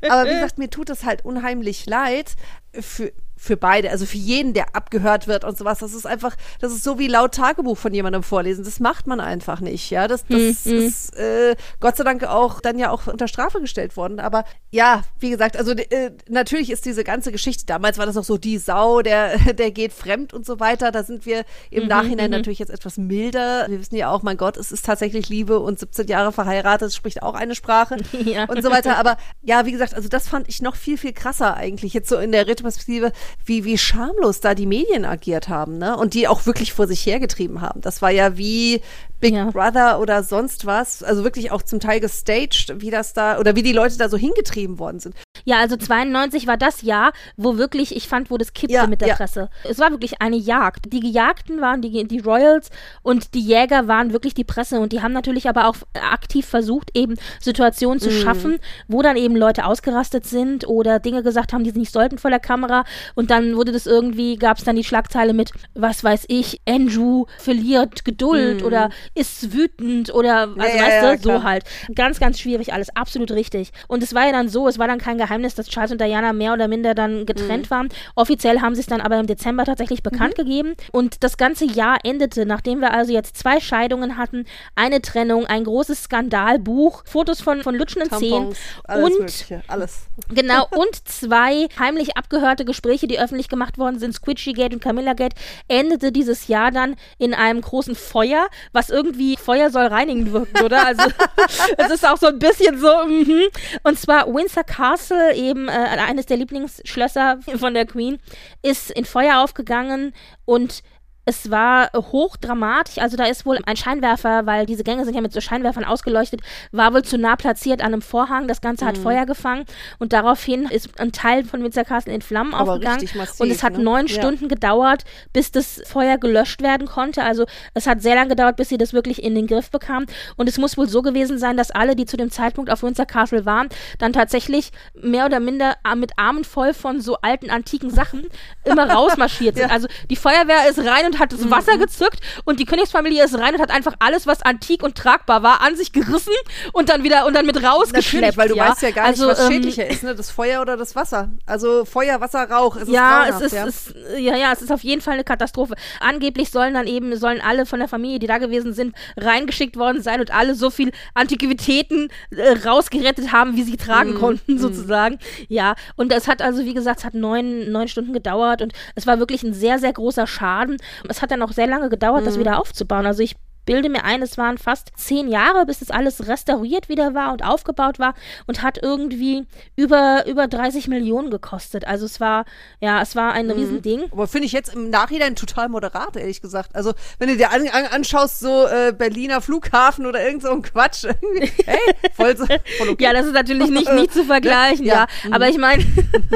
aber wie gesagt, mir tut es halt unheimlich leid für, für beide, also für jeden, der abgehört wird und sowas. Das ist einfach, das ist so wie laut Tagebuch von jemandem vorlesen. Das macht man einfach nicht, ja. Das, das mhm. ist äh, Gott sei Dank auch dann ja auch unter Strafe gestellt worden. Aber ja, wie gesagt, also äh, natürlich ist diese ganze Geschichte, damals war das auch so die Sau, der, der geht fremd und so weiter. Da sind wir im mhm, Nachhinein mhm. natürlich jetzt etwas milder. Wir wissen ja auch, mein Gott, es ist tatsächlich Liebe und 17 Jahre verheiratet, spricht auch eine Sprache ja. und so weiter. Aber ja, wie gesagt, also das fand ich noch viel, viel krasser eigentlich jetzt so in der Retroperspektive wie, wie schamlos da die Medien agiert haben, ne? Und die auch wirklich vor sich hergetrieben haben. Das war ja wie Big ja. Brother oder sonst was. Also wirklich auch zum Teil gestaged, wie das da, oder wie die Leute da so hingetrieben worden sind. Ja, also 92 war das Jahr, wo wirklich, ich fand, wo das kippte ja, mit der ja. Presse. Es war wirklich eine Jagd. Die Gejagten waren die, die Royals und die Jäger waren wirklich die Presse und die haben natürlich aber auch aktiv versucht, eben Situationen zu mm. schaffen, wo dann eben Leute ausgerastet sind oder Dinge gesagt haben, die sie nicht sollten vor der Kamera und dann wurde das irgendwie, gab es dann die Schlagzeile mit, was weiß ich, Andrew verliert Geduld mm. oder ist wütend oder, also ja, weißt ja, du, so halt. Ganz, ganz schwierig alles, absolut richtig. Und es war ja dann so, es war dann kein Geheimnis, dass Charles und Diana mehr oder minder dann getrennt mhm. waren. Offiziell haben sie es dann aber im Dezember tatsächlich bekannt mhm. gegeben. Und das ganze Jahr endete, nachdem wir also jetzt zwei Scheidungen hatten, eine Trennung, ein großes Skandalbuch, Fotos von, von lutschenden Zähnen und mögliche, alles. Genau, und zwei heimlich abgehörte Gespräche, die öffentlich gemacht worden sind, Squidgy Gate und Camilla Gate, endete dieses Jahr dann in einem großen Feuer, was irgendwie irgendwie Feuer soll reinigen wirkt, oder? Also es ist auch so ein bisschen so. Mm Und zwar Windsor Castle, eben äh, eines der Lieblingsschlösser von der Queen, ist in Feuer aufgegangen und es war hochdramatisch, also da ist wohl ein Scheinwerfer, weil diese Gänge sind ja mit so Scheinwerfern ausgeleuchtet, war wohl zu nah platziert an einem Vorhang. Das Ganze hat mhm. Feuer gefangen und daraufhin ist ein Teil von Windsor Castle in Flammen Aber aufgegangen. Massiv, und es hat ne? neun ja. Stunden gedauert, bis das Feuer gelöscht werden konnte. Also es hat sehr lange gedauert, bis sie das wirklich in den Griff bekam. Und es muss wohl so gewesen sein, dass alle, die zu dem Zeitpunkt auf Windsor Castle waren, dann tatsächlich mehr oder minder mit Armen voll von so alten, antiken Sachen immer rausmarschiert sind. ja. Also die Feuerwehr ist rein und und hat das Wasser mhm. gezückt und die Königsfamilie ist rein und hat einfach alles, was antik und tragbar war, an sich gerissen und dann wieder und dann mit rausgeschleppt. Natürlich, weil du ja. weißt ja gar also, nicht, was ähm, schädlicher ist, ne? Das Feuer oder das Wasser. Also Feuer, Wasser, Rauch. Es ja, es ist, ja. Es, ja, ja, es ist auf jeden Fall eine Katastrophe. Angeblich sollen dann eben, sollen alle von der Familie, die da gewesen sind, reingeschickt worden sein und alle so viel Antiquitäten äh, rausgerettet haben, wie sie tragen mm, konnten, mm. sozusagen. Ja, und es hat also, wie gesagt, es hat neun, neun Stunden gedauert und es war wirklich ein sehr, sehr großer Schaden. Es hat dann auch sehr lange gedauert, mhm. das wieder aufzubauen. Also ich bilde mir ein, es waren fast zehn Jahre, bis das alles restauriert wieder war und aufgebaut war und hat irgendwie über, über 30 Millionen gekostet. Also es war, ja, es war ein mhm. Riesending. Aber finde ich jetzt im Nachhinein total moderat, ehrlich gesagt. Also wenn du dir an, an, anschaust, so äh, Berliner Flughafen oder irgend so ein Quatsch, hey, voll, so, voll okay. Ja, das ist natürlich nicht, nicht zu vergleichen, ja. ja. Mhm. Aber ich meine,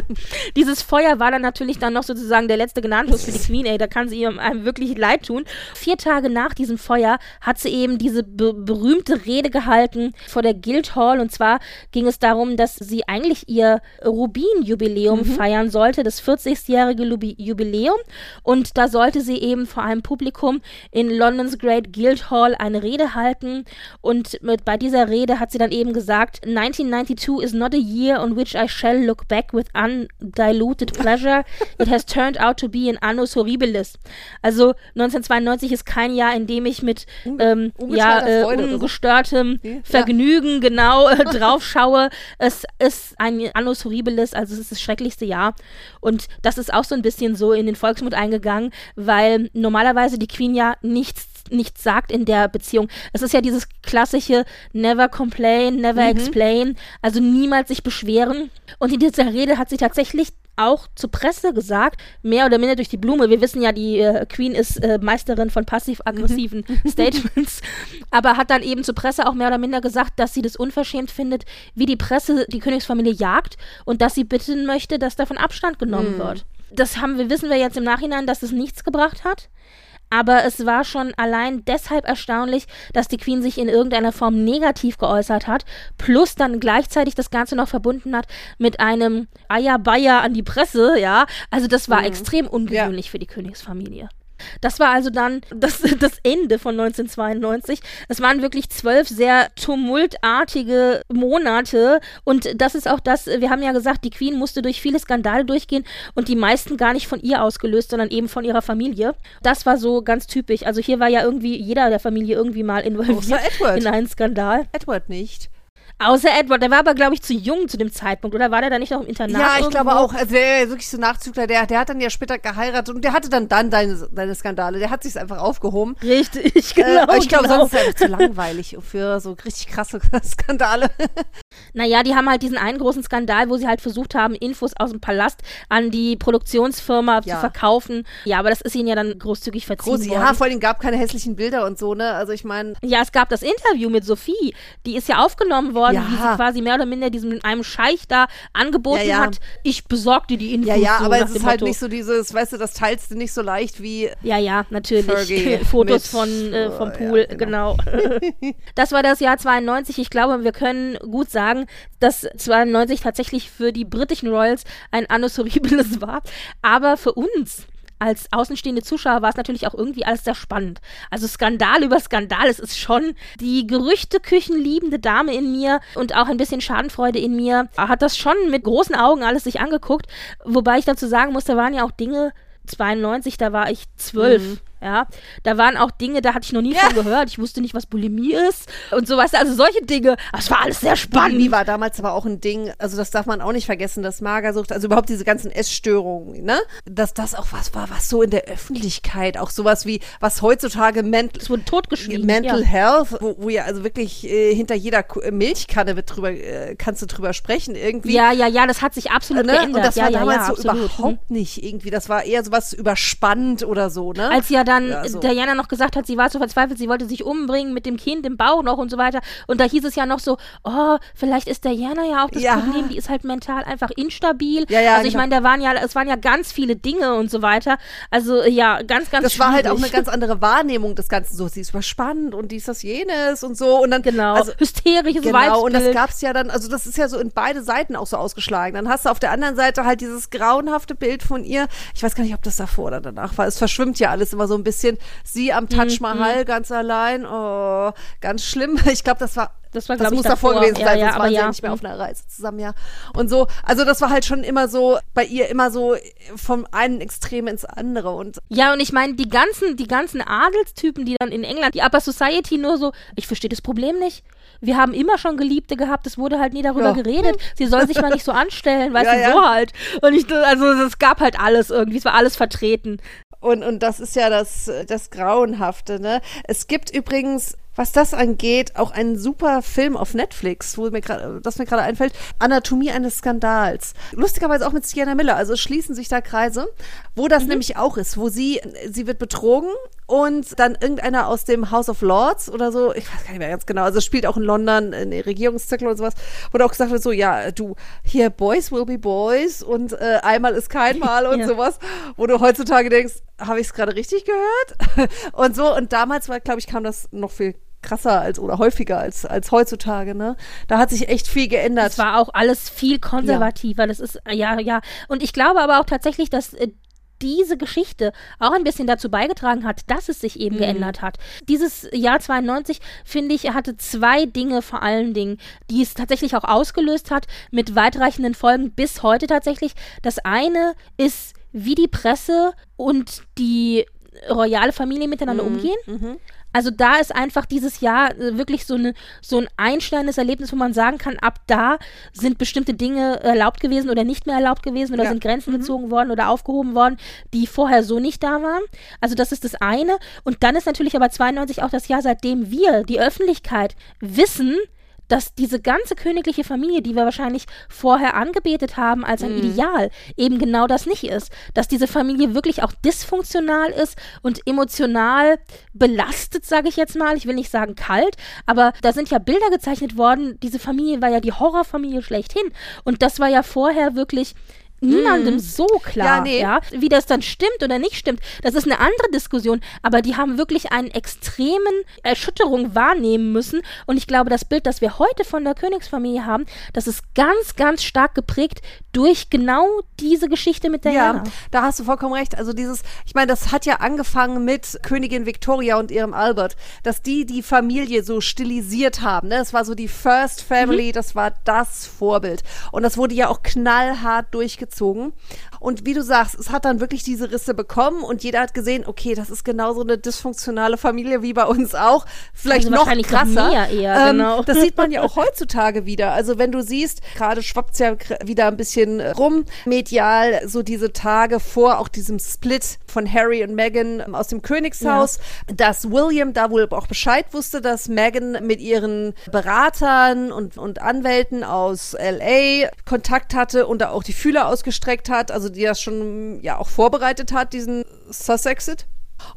dieses Feuer war dann natürlich dann noch sozusagen der letzte Gnadenschluss für die Queen, ey, da kann sie ihm einem wirklich leid tun. Vier Tage nach diesem Feuer hat sie eben diese be berühmte Rede gehalten vor der Guildhall. Und zwar ging es darum, dass sie eigentlich ihr Rubin-Jubiläum mhm. feiern sollte, das 40-jährige Jubiläum. Und da sollte sie eben vor einem Publikum in Londons Great Guildhall eine Rede halten. Und mit, bei dieser Rede hat sie dann eben gesagt, 1992 is not a year on which I shall look back with undiluted pleasure. It has turned out to be an annus horribilis. Also 1992 ist kein Jahr, in dem ich mit ähm, ja, äh, ungestörtem so. Vergnügen ja. genau äh, drauf schaue. Es ist ein Annus Horribilis, also es ist das schrecklichste Jahr. Und das ist auch so ein bisschen so in den Volksmund eingegangen, weil normalerweise die Queen ja nichts nichts sagt in der Beziehung. Es ist ja dieses klassische Never complain, never mhm. explain, also niemals sich beschweren. Und in dieser Rede hat sie tatsächlich auch zur Presse gesagt, mehr oder minder durch die Blume. Wir wissen ja, die äh, Queen ist äh, Meisterin von passiv-aggressiven mhm. Statements, aber hat dann eben zur Presse auch mehr oder minder gesagt, dass sie das unverschämt findet, wie die Presse die Königsfamilie jagt und dass sie bitten möchte, dass davon Abstand genommen mhm. wird. Das haben wir, wissen wir jetzt im Nachhinein, dass es nichts gebracht hat. Aber es war schon allein deshalb erstaunlich, dass die Queen sich in irgendeiner Form negativ geäußert hat, plus dann gleichzeitig das Ganze noch verbunden hat mit einem Eierbeier an die Presse, ja. Also das war mhm. extrem ungewöhnlich ja. für die Königsfamilie. Das war also dann das, das Ende von 1992. Es waren wirklich zwölf sehr tumultartige Monate und das ist auch das, wir haben ja gesagt, die Queen musste durch viele Skandale durchgehen und die meisten gar nicht von ihr ausgelöst, sondern eben von ihrer Familie. Das war so ganz typisch. Also hier war ja irgendwie jeder der Familie irgendwie mal involviert in einen Skandal. Edward nicht. Außer Edward, der war aber, glaube ich, zu jung zu dem Zeitpunkt, oder war der da nicht noch im Internat? Ja, ich irgendwo? glaube auch. Also der ist wirklich so Nachzügler, der, der hat dann ja später geheiratet und der hatte dann dann deine, deine Skandale. Der hat sich einfach aufgehoben. Richtig, genau. Äh, ich glaube, genau. sonst ist er einfach zu langweilig für so richtig krasse Skandale. Naja, die haben halt diesen einen großen Skandal, wo sie halt versucht haben, Infos aus dem Palast an die Produktionsfirma Ja. zu verkaufen. Ja, aber das ist ihnen ja dann großzügig verziehen Groß, worden. ja, vor allem gab keine hässlichen Bilder und so, ne? Also ich meine, Ja, es gab das Interview mit Sophie. Die ist ja aufgenommen worden, Ja. wie sie quasi mehr oder minder diesem einem Scheich da angeboten Ja, ja. hat. Ich besorgte die Infos. ja, ja, aber es ist halt Motto. nicht so dieses, weißt du, das teilst du nicht so leicht wie Ja, ja, natürlich. Fotos mit- von äh, vom Pool, ja, genau. das war das Jahr 92. Ich glaube, wir können gut sagen, dass 92 tatsächlich für die britischen Royals ein Annus Horribilis war. Aber für uns als außenstehende Zuschauer war es natürlich auch irgendwie alles sehr spannend. Also Skandal über Skandal, es ist schon die Gerüchteküchen liebende Dame in mir und auch ein bisschen Schadenfreude in mir hat das schon mit großen Augen alles sich angeguckt, wobei ich dazu sagen muss, da waren ja auch Dinge 92, da war ich zwölf. Mhm. Ja, da waren auch Dinge, da hatte ich noch nie von gehört. Ich wusste nicht, was Bulimie ist und so, du, also solche Dinge. Es war alles sehr spannend. Bulimie war damals aber auch ein Ding, also das darf man auch nicht vergessen, dass Magersucht, also überhaupt diese ganzen Essstörungen, ne? Dass das auch was war, was so in der Öffentlichkeit, auch sowas wie, was heutzutage mental, Es wurde totgeschwiegen. Mental ja. Health, wo, wo ja also wirklich äh, hinter jeder Milchkanne wird drüber, äh, kannst du drüber sprechen irgendwie. Ja, ja, ja, das hat sich absolut Ne? geändert. Und das ja, war ja, damals ja, so absolut. überhaupt nicht irgendwie. Das war eher sowas überspannt oder so, ne? Als ja dann Ja, so. Diana noch gesagt hat, sie war so verzweifelt, sie wollte sich umbringen mit dem Kind im Bauch noch und so weiter. Und da hieß es ja noch so, oh, vielleicht ist Diana ja auch das Ja. Problem, die ist halt mental einfach instabil. Ja, ja, also ich genau. meine, da waren ja, es waren ja ganz viele Dinge und so weiter. Also ja, ganz, ganz das war halt auch eine schwierig. ganz andere Wahrnehmung des Ganzen. So, sie ist überspannt und dies, das, jenes und so. Und dann, Genau, also, hysterisches Genau, und das Weibsbild. gab's ja dann, also das ist ja so in beide Seiten auch so ausgeschlagen. Dann hast du auf der anderen Seite halt dieses grauenhafte Bild von ihr. Ich weiß gar nicht, ob das davor oder danach war. Es verschwimmt ja alles immer so ein bisschen. Sie am Mhm, Taj Mahal ganz allein. Oh, ganz schlimm. Ich glaube, das war Das war, das glaub ich, muss davor davor. gewesen Ja, sein, ja, sonst waren sie ja nicht mehr Mhm. auf einer Reise zusammen, ja. Und so, also das war halt schon immer so, bei ihr immer so vom einen Extrem ins andere. Und Ja, und ich meine, die ganzen, die ganzen Adelstypen, die dann in England, die Upper Society nur so, ich verstehe das Problem nicht. Wir haben immer schon Geliebte gehabt, es wurde halt nie darüber Ja. geredet. Sie soll sich mal nicht so anstellen, weißt du, so halt. Und ich, also es gab halt alles irgendwie, es war alles vertreten. Und, und das ist ja das, das Grauenhafte, ne? Es gibt übrigens, was das angeht, auch einen super Film auf Netflix, wo mir gerade, das mir gerade einfällt, Anatomie eines Skandals. Lustigerweise auch mit Sienna Miller, also schließen sich da Kreise, wo das nämlich auch ist, wo sie, sie wird betrogen und dann irgendeiner aus dem House of Lords oder so, ich weiß gar nicht mehr ganz genau, also es spielt auch in London in Regierungszirkel oder sowas, wo da auch gesagt so, ja, du, hier, Boys will be Boys und äh, einmal ist kein Mal und Ja. sowas, wo du heutzutage denkst, habe ich es gerade richtig gehört? und so, und damals war, glaube ich, kam das noch viel krasser als oder häufiger als, als heutzutage, ne? Da hat sich echt viel geändert. Es war auch alles viel konservativer. Das ist, ja, ja. Und ich glaube aber auch tatsächlich, dass äh, diese Geschichte auch ein bisschen dazu beigetragen hat, dass es sich eben Mhm. geändert hat. Dieses Jahr 92, finde ich, hatte zwei Dinge vor allen Dingen, die es tatsächlich auch ausgelöst hat, mit weitreichenden Folgen bis heute tatsächlich. Das eine ist, wie die Presse und die royale Familie miteinander Mhm. umgehen. Also da ist einfach dieses Jahr äh, wirklich so, eine, so ein einschneidendes Erlebnis, wo man sagen kann, ab da sind bestimmte Dinge erlaubt gewesen oder nicht mehr erlaubt gewesen oder Ja. sind Grenzen gezogen worden oder aufgehoben worden, die vorher so nicht da waren. Also das ist das eine. Und dann ist natürlich aber 92 auch das Jahr, seitdem wir, die Öffentlichkeit, wissen, dass diese ganze königliche Familie, die wir wahrscheinlich vorher angebetet haben als ein Ideal, eben genau das nicht ist. Dass diese Familie wirklich auch dysfunktional ist und emotional belastet, sage ich jetzt mal. Ich will nicht sagen kalt, aber da sind ja Bilder gezeichnet worden. Diese Familie war ja die Horrorfamilie schlechthin. Und das war ja vorher wirklich niemandem mhm. so klar, ja, nee. ja, wie das dann stimmt oder nicht stimmt. Das ist eine andere Diskussion, aber die haben wirklich einen extremen Erschütterung wahrnehmen müssen und ich glaube, das Bild, das wir heute von der Königsfamilie haben, das ist ganz, ganz stark geprägt durch genau diese Geschichte mit Diana. Ja, da hast du vollkommen recht. Also dieses, ich meine, das hat ja angefangen mit Königin Victoria und ihrem Albert, dass die die Familie so stilisiert haben. Ne? Das war so die First Family, mhm. das war das Vorbild. Und das wurde ja auch knallhart durchgezogen. Und wie du sagst, es hat dann wirklich diese Risse bekommen und jeder hat gesehen, okay, das ist genauso eine dysfunktionale Familie wie bei uns auch. Vielleicht also noch krasser. Noch eher, ähm, genau. Das sieht man ja auch heutzutage wieder. Also wenn du siehst, gerade schwappt es ja wieder ein bisschen rum, medial, so diese Tage vor auch diesem Split von Harry und Meghan aus dem Königshaus, ja. dass William da wohl auch Bescheid wusste, dass Meghan mit ihren Beratern und, und Anwälten aus LA Kontakt hatte und da auch die Fühler ausgestreckt hat. Also also die das schon ja auch vorbereitet hat, diesen Sussexit.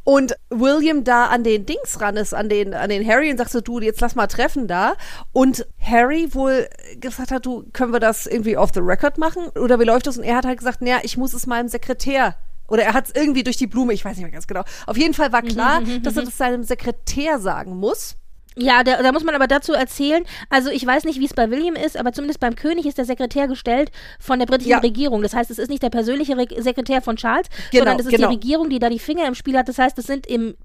Und William da an den Dings ran ist, an den, an den Harry und sagt so, du, jetzt lass mal treffen da. Und Harry wohl gesagt hat, du, können wir das irgendwie off the record machen? Oder wie läuft das? Und er hat halt gesagt, naja, ich muss es meinem Sekretär oder er hat es irgendwie durch die Blume, ich weiß nicht mehr ganz genau. Auf jeden Fall war klar, dass er das seinem Sekretär sagen muss. Ja, da, da muss man aber dazu erzählen, also ich weiß nicht, wie es bei William ist, aber zumindest beim König ist der Sekretär gestellt von der britischen ja. Regierung. Das heißt, es ist nicht der persönliche Re Sekretär von Charles, genau, sondern es ist genau. die Regierung, die da die Finger im Spiel hat. Das heißt, es sind im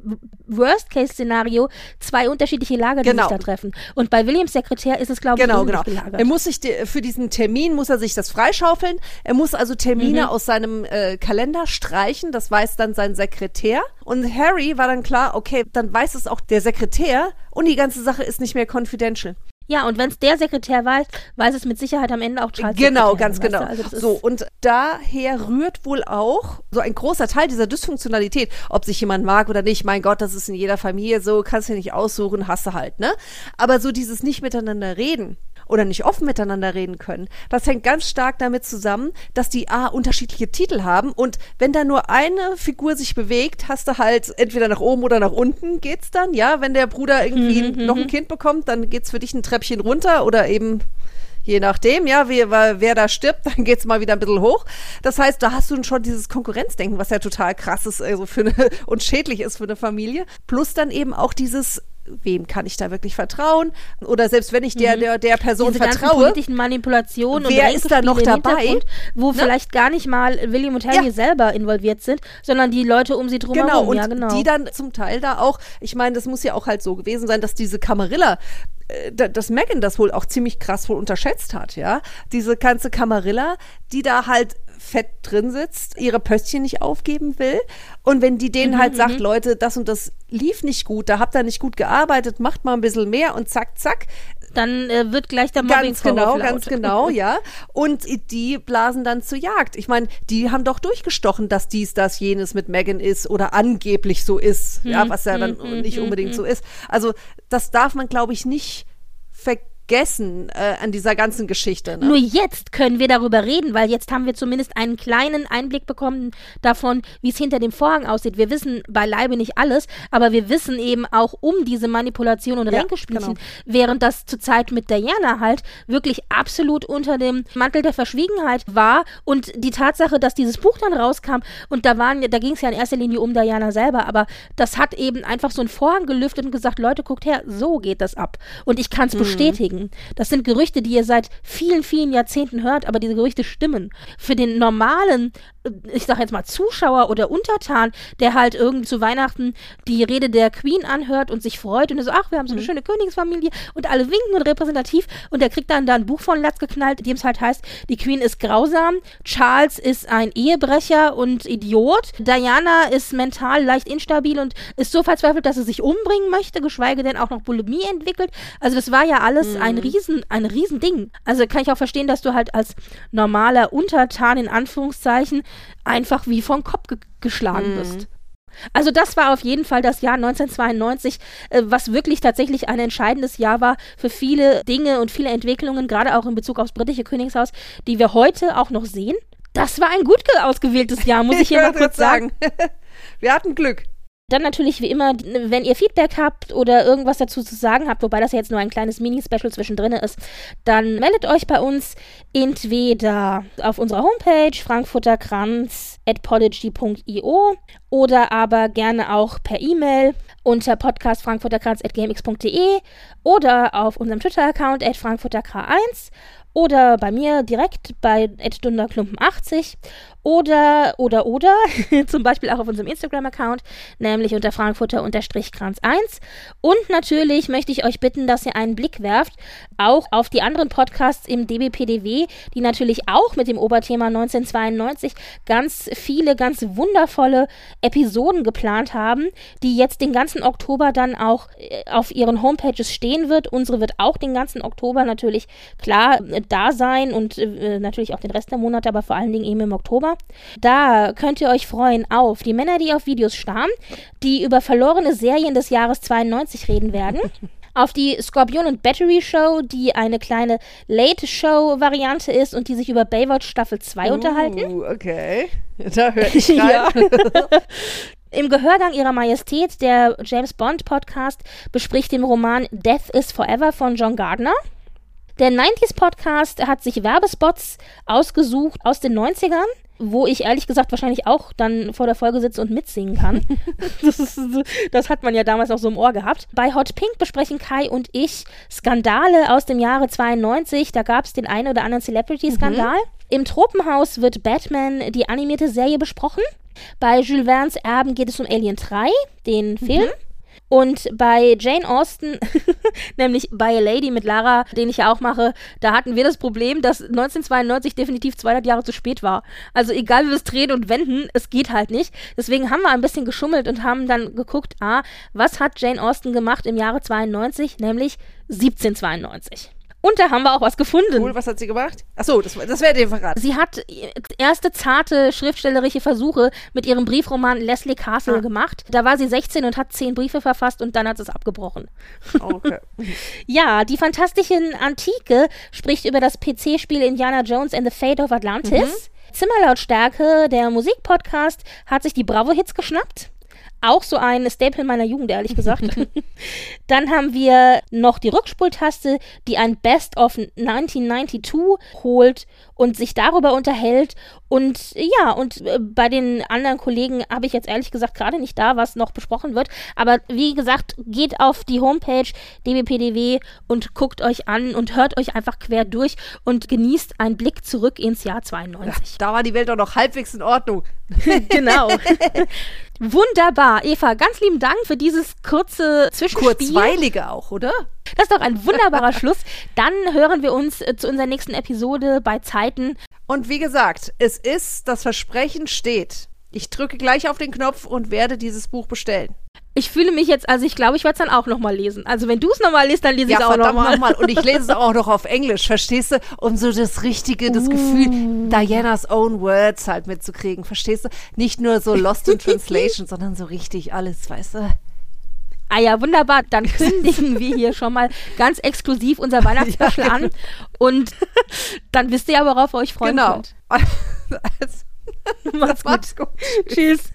Worst-Case-Szenario zwei unterschiedliche Lager, die genau. sich da treffen. Und bei Williams Sekretär ist es, glaube ich, genau, genau. gelagert. Er muss sich für diesen Termin, muss er sich das freischaufeln. Er muss also Termine mhm. aus seinem äh, Kalender streichen. Das weiß dann sein Sekretär. Und Harry war dann klar, okay, dann weiß es auch der Sekretär und die ganze Sache ist nicht mehr confidential. Ja, und wenn es der Sekretär weiß, weiß es mit Sicherheit am Ende auch Charles. Genau, Sekretär, ganz genau. Also so, und daher rührt wohl auch so ein großer Teil dieser Dysfunktionalität, ob sich jemand mag oder nicht. Mein Gott, das ist in jeder Familie so, kannst du nicht aussuchen, hast du halt, ne? Aber so dieses nicht miteinander reden oder nicht offen miteinander reden können. Das hängt ganz stark damit zusammen, dass die A unterschiedliche Titel haben und wenn da nur eine Figur sich bewegt, hast du halt entweder nach oben oder nach unten geht's dann, ja, wenn der Bruder irgendwie mhm, noch ein mhm. Kind bekommt, dann geht's für dich ein Treppchen runter oder eben je nachdem, ja, wie, wer da stirbt, dann geht's mal wieder ein bisschen hoch. Das heißt, da hast du schon dieses Konkurrenzdenken, was ja total krass ist also für eine, und schädlich ist für eine Familie. Plus dann eben auch dieses wem kann ich da wirklich vertrauen? Oder selbst wenn ich der, mhm. der, der Person Diese vertraue. politischen Manipulationen wer ist da noch dabei? Wo ne? vielleicht gar nicht mal William und Harry ja. selber involviert sind, sondern die Leute um sie drum genau, herum. Und ja, genau. die dann zum Teil da auch, ich meine, das muss ja auch halt so gewesen sein, dass diese Camarilla äh, dass Megan das wohl auch ziemlich krass wohl unterschätzt hat, ja. Diese ganze Camarilla, die da halt fett drin sitzt, ihre Pöstchen nicht aufgeben will. Und wenn die denen mhm, halt sagt, mhm. Leute, das und das lief nicht gut, da habt ihr nicht gut gearbeitet, macht mal ein bisschen mehr und zack, zack. Dann äh, wird gleich der Mobbing Ganz genau, ganz genau, ja. Und die blasen dann zur Jagd. Ich meine, die haben doch durchgestochen, dass dies, das, jenes mit Megan ist oder angeblich so ist, mhm. ja, was ja dann mhm, nicht mhm, unbedingt mhm. so ist. Also, das darf man, glaube ich, nicht vergessen vergessen äh, an dieser ganzen Geschichte. Ne? Nur jetzt können wir darüber reden, weil jetzt haben wir zumindest einen kleinen Einblick bekommen davon, wie es hinter dem Vorhang aussieht. Wir wissen beileibe nicht alles, aber wir wissen eben auch um diese Manipulation und ja, Ränkespielchen, genau. während das zur Zeit mit Diana halt wirklich absolut unter dem Mantel der Verschwiegenheit war und die Tatsache, dass dieses Buch dann rauskam und da waren, da ging es ja in erster Linie um Diana selber, aber das hat eben einfach so einen Vorhang gelüftet und gesagt, Leute, guckt her, so geht das ab. Und ich kann es mhm. bestätigen bestätigen. Das sind Gerüchte, die ihr seit vielen, vielen Jahrzehnten hört, aber diese Gerüchte stimmen. Für den normalen, ich sag jetzt mal Zuschauer oder Untertan, der halt irgendwie zu Weihnachten die Rede der Queen anhört und sich freut und so, ach, wir haben so eine mhm. schöne Königsfamilie und alle winken und repräsentativ und der kriegt dann da ein Buch von Latz geknallt, dem es halt heißt, die Queen ist grausam, Charles ist ein Ehebrecher und Idiot, Diana ist mental leicht instabil und ist so verzweifelt, dass sie sich umbringen möchte, geschweige denn auch noch Bulimie entwickelt. Also das war ja alles mhm ein Riesen, ein Riesending. Also kann ich auch verstehen, dass du halt als normaler Untertan in Anführungszeichen einfach wie vom Kopf ge geschlagen mhm. bist. Also das war auf jeden Fall das Jahr 1992, äh, was wirklich tatsächlich ein entscheidendes Jahr war für viele Dinge und viele Entwicklungen, gerade auch in Bezug aufs britische Königshaus, die wir heute auch noch sehen. Das war ein gut ausgewähltes Jahr, muss ich, ich hier mal kurz sagen. sagen. wir hatten Glück. Dann natürlich wie immer, wenn ihr Feedback habt oder irgendwas dazu zu sagen habt, wobei das ja jetzt nur ein kleines Mini-Special zwischendrin ist, dann meldet euch bei uns entweder auf unserer Homepage frankfurterkranz.podigy.io oder aber gerne auch per E-Mail unter podcastfrankfurterkranz.gmx.de oder auf unserem Twitter-Account at frankfurterk1 oder bei mir direkt bei dunderklumpen80 oder, oder, oder, zum Beispiel auch auf unserem Instagram-Account, nämlich unter Frankfurter-Kranz1. Und natürlich möchte ich euch bitten, dass ihr einen Blick werft, auch auf die anderen Podcasts im DBPDW, die natürlich auch mit dem Oberthema 1992 ganz viele, ganz wundervolle Episoden geplant haben, die jetzt den ganzen Oktober dann auch äh, auf ihren Homepages stehen wird. Unsere wird auch den ganzen Oktober natürlich klar da sein und äh, natürlich auch den Rest der Monate, aber vor allen Dingen eben im Oktober. Da könnt ihr euch freuen auf die Männer, die auf Videos starren, die über verlorene Serien des Jahres 92 reden werden. auf die Scorpion und Battery Show, die eine kleine Late-Show-Variante ist und die sich über Baywatch Staffel 2 uh, unterhalten. okay. Da höre ich rein. ja. Im Gehörgang ihrer Majestät, der James Bond Podcast, bespricht den Roman Death is Forever von John Gardner. Der 90s Podcast hat sich Werbespots ausgesucht aus den 90ern wo ich ehrlich gesagt wahrscheinlich auch dann vor der Folge sitze und mitsingen kann. das, ist, das, hat man ja damals auch so im Ohr gehabt. Bei Hot Pink besprechen Kai und ich Skandale aus dem Jahre 92. Da gab es den einen oder anderen Celebrity-Skandal. Mhm. Im Tropenhaus wird Batman, die animierte Serie, besprochen. Bei Jules Verne's Erben geht es um Alien 3, den Film. Mhm. Und bei Jane Austen, nämlich bei A Lady mit Lara, den ich ja auch mache, da hatten wir das Problem, dass 1992 definitiv 200 Jahre zu spät war. Also egal wie wir es drehen und wenden, es geht halt nicht. Deswegen haben wir ein bisschen geschummelt und haben dann geguckt, ah, was hat Jane Austen gemacht im Jahre 92, nämlich 1792. Und da haben wir auch was gefunden. Cool, was hat sie gemacht? Achso, das, das wäre dir verraten. Sie hat erste zarte schriftstellerische Versuche mit ihrem Briefroman Leslie Castle ah. gemacht. Da war sie 16 und hat zehn Briefe verfasst und dann hat sie es abgebrochen. Okay. ja, die fantastischen Antike spricht über das PC-Spiel Indiana Jones and the Fate of Atlantis. Mhm. Zimmerlautstärke, der Musikpodcast, hat sich die Bravo-Hits geschnappt. Auch so ein Staple meiner Jugend, ehrlich gesagt. Dann haben wir noch die Rückspultaste, die ein Best of 1992 holt und sich darüber unterhält. Und ja, und äh, bei den anderen Kollegen habe ich jetzt ehrlich gesagt gerade nicht da, was noch besprochen wird. Aber wie gesagt, geht auf die Homepage dbpdw und guckt euch an und hört euch einfach quer durch und genießt einen Blick zurück ins Jahr 92. Ja, da war die Welt doch noch halbwegs in Ordnung. genau. Wunderbar. Eva, ganz lieben Dank für dieses kurze Zwischenspiel. Kurzweilige auch, oder? Das ist doch ein wunderbarer Schluss. Dann hören wir uns äh, zu unserer nächsten Episode bei Zeiten. Und wie gesagt, es ist, das Versprechen steht. Ich drücke gleich auf den Knopf und werde dieses Buch bestellen. Ich fühle mich jetzt, also ich glaube, ich werde es dann auch nochmal lesen. Also wenn du es nochmal liest, dann lese ich es auch nochmal. Noch und ich lese es auch noch auf Englisch, verstehst du? Um so das Richtige, das uh. Gefühl, Dianas own words halt mitzukriegen, verstehst du? Nicht nur so lost in translation, sondern so richtig alles, weißt du? Ah ja, wunderbar. Dann kündigen wir hier schon mal ganz exklusiv unser Weihnachtsspecial ja, an. Und dann wisst ihr ja, worauf ihr euch freuen genau. könnt. Macht's gut. Macht's gut. Tschüss.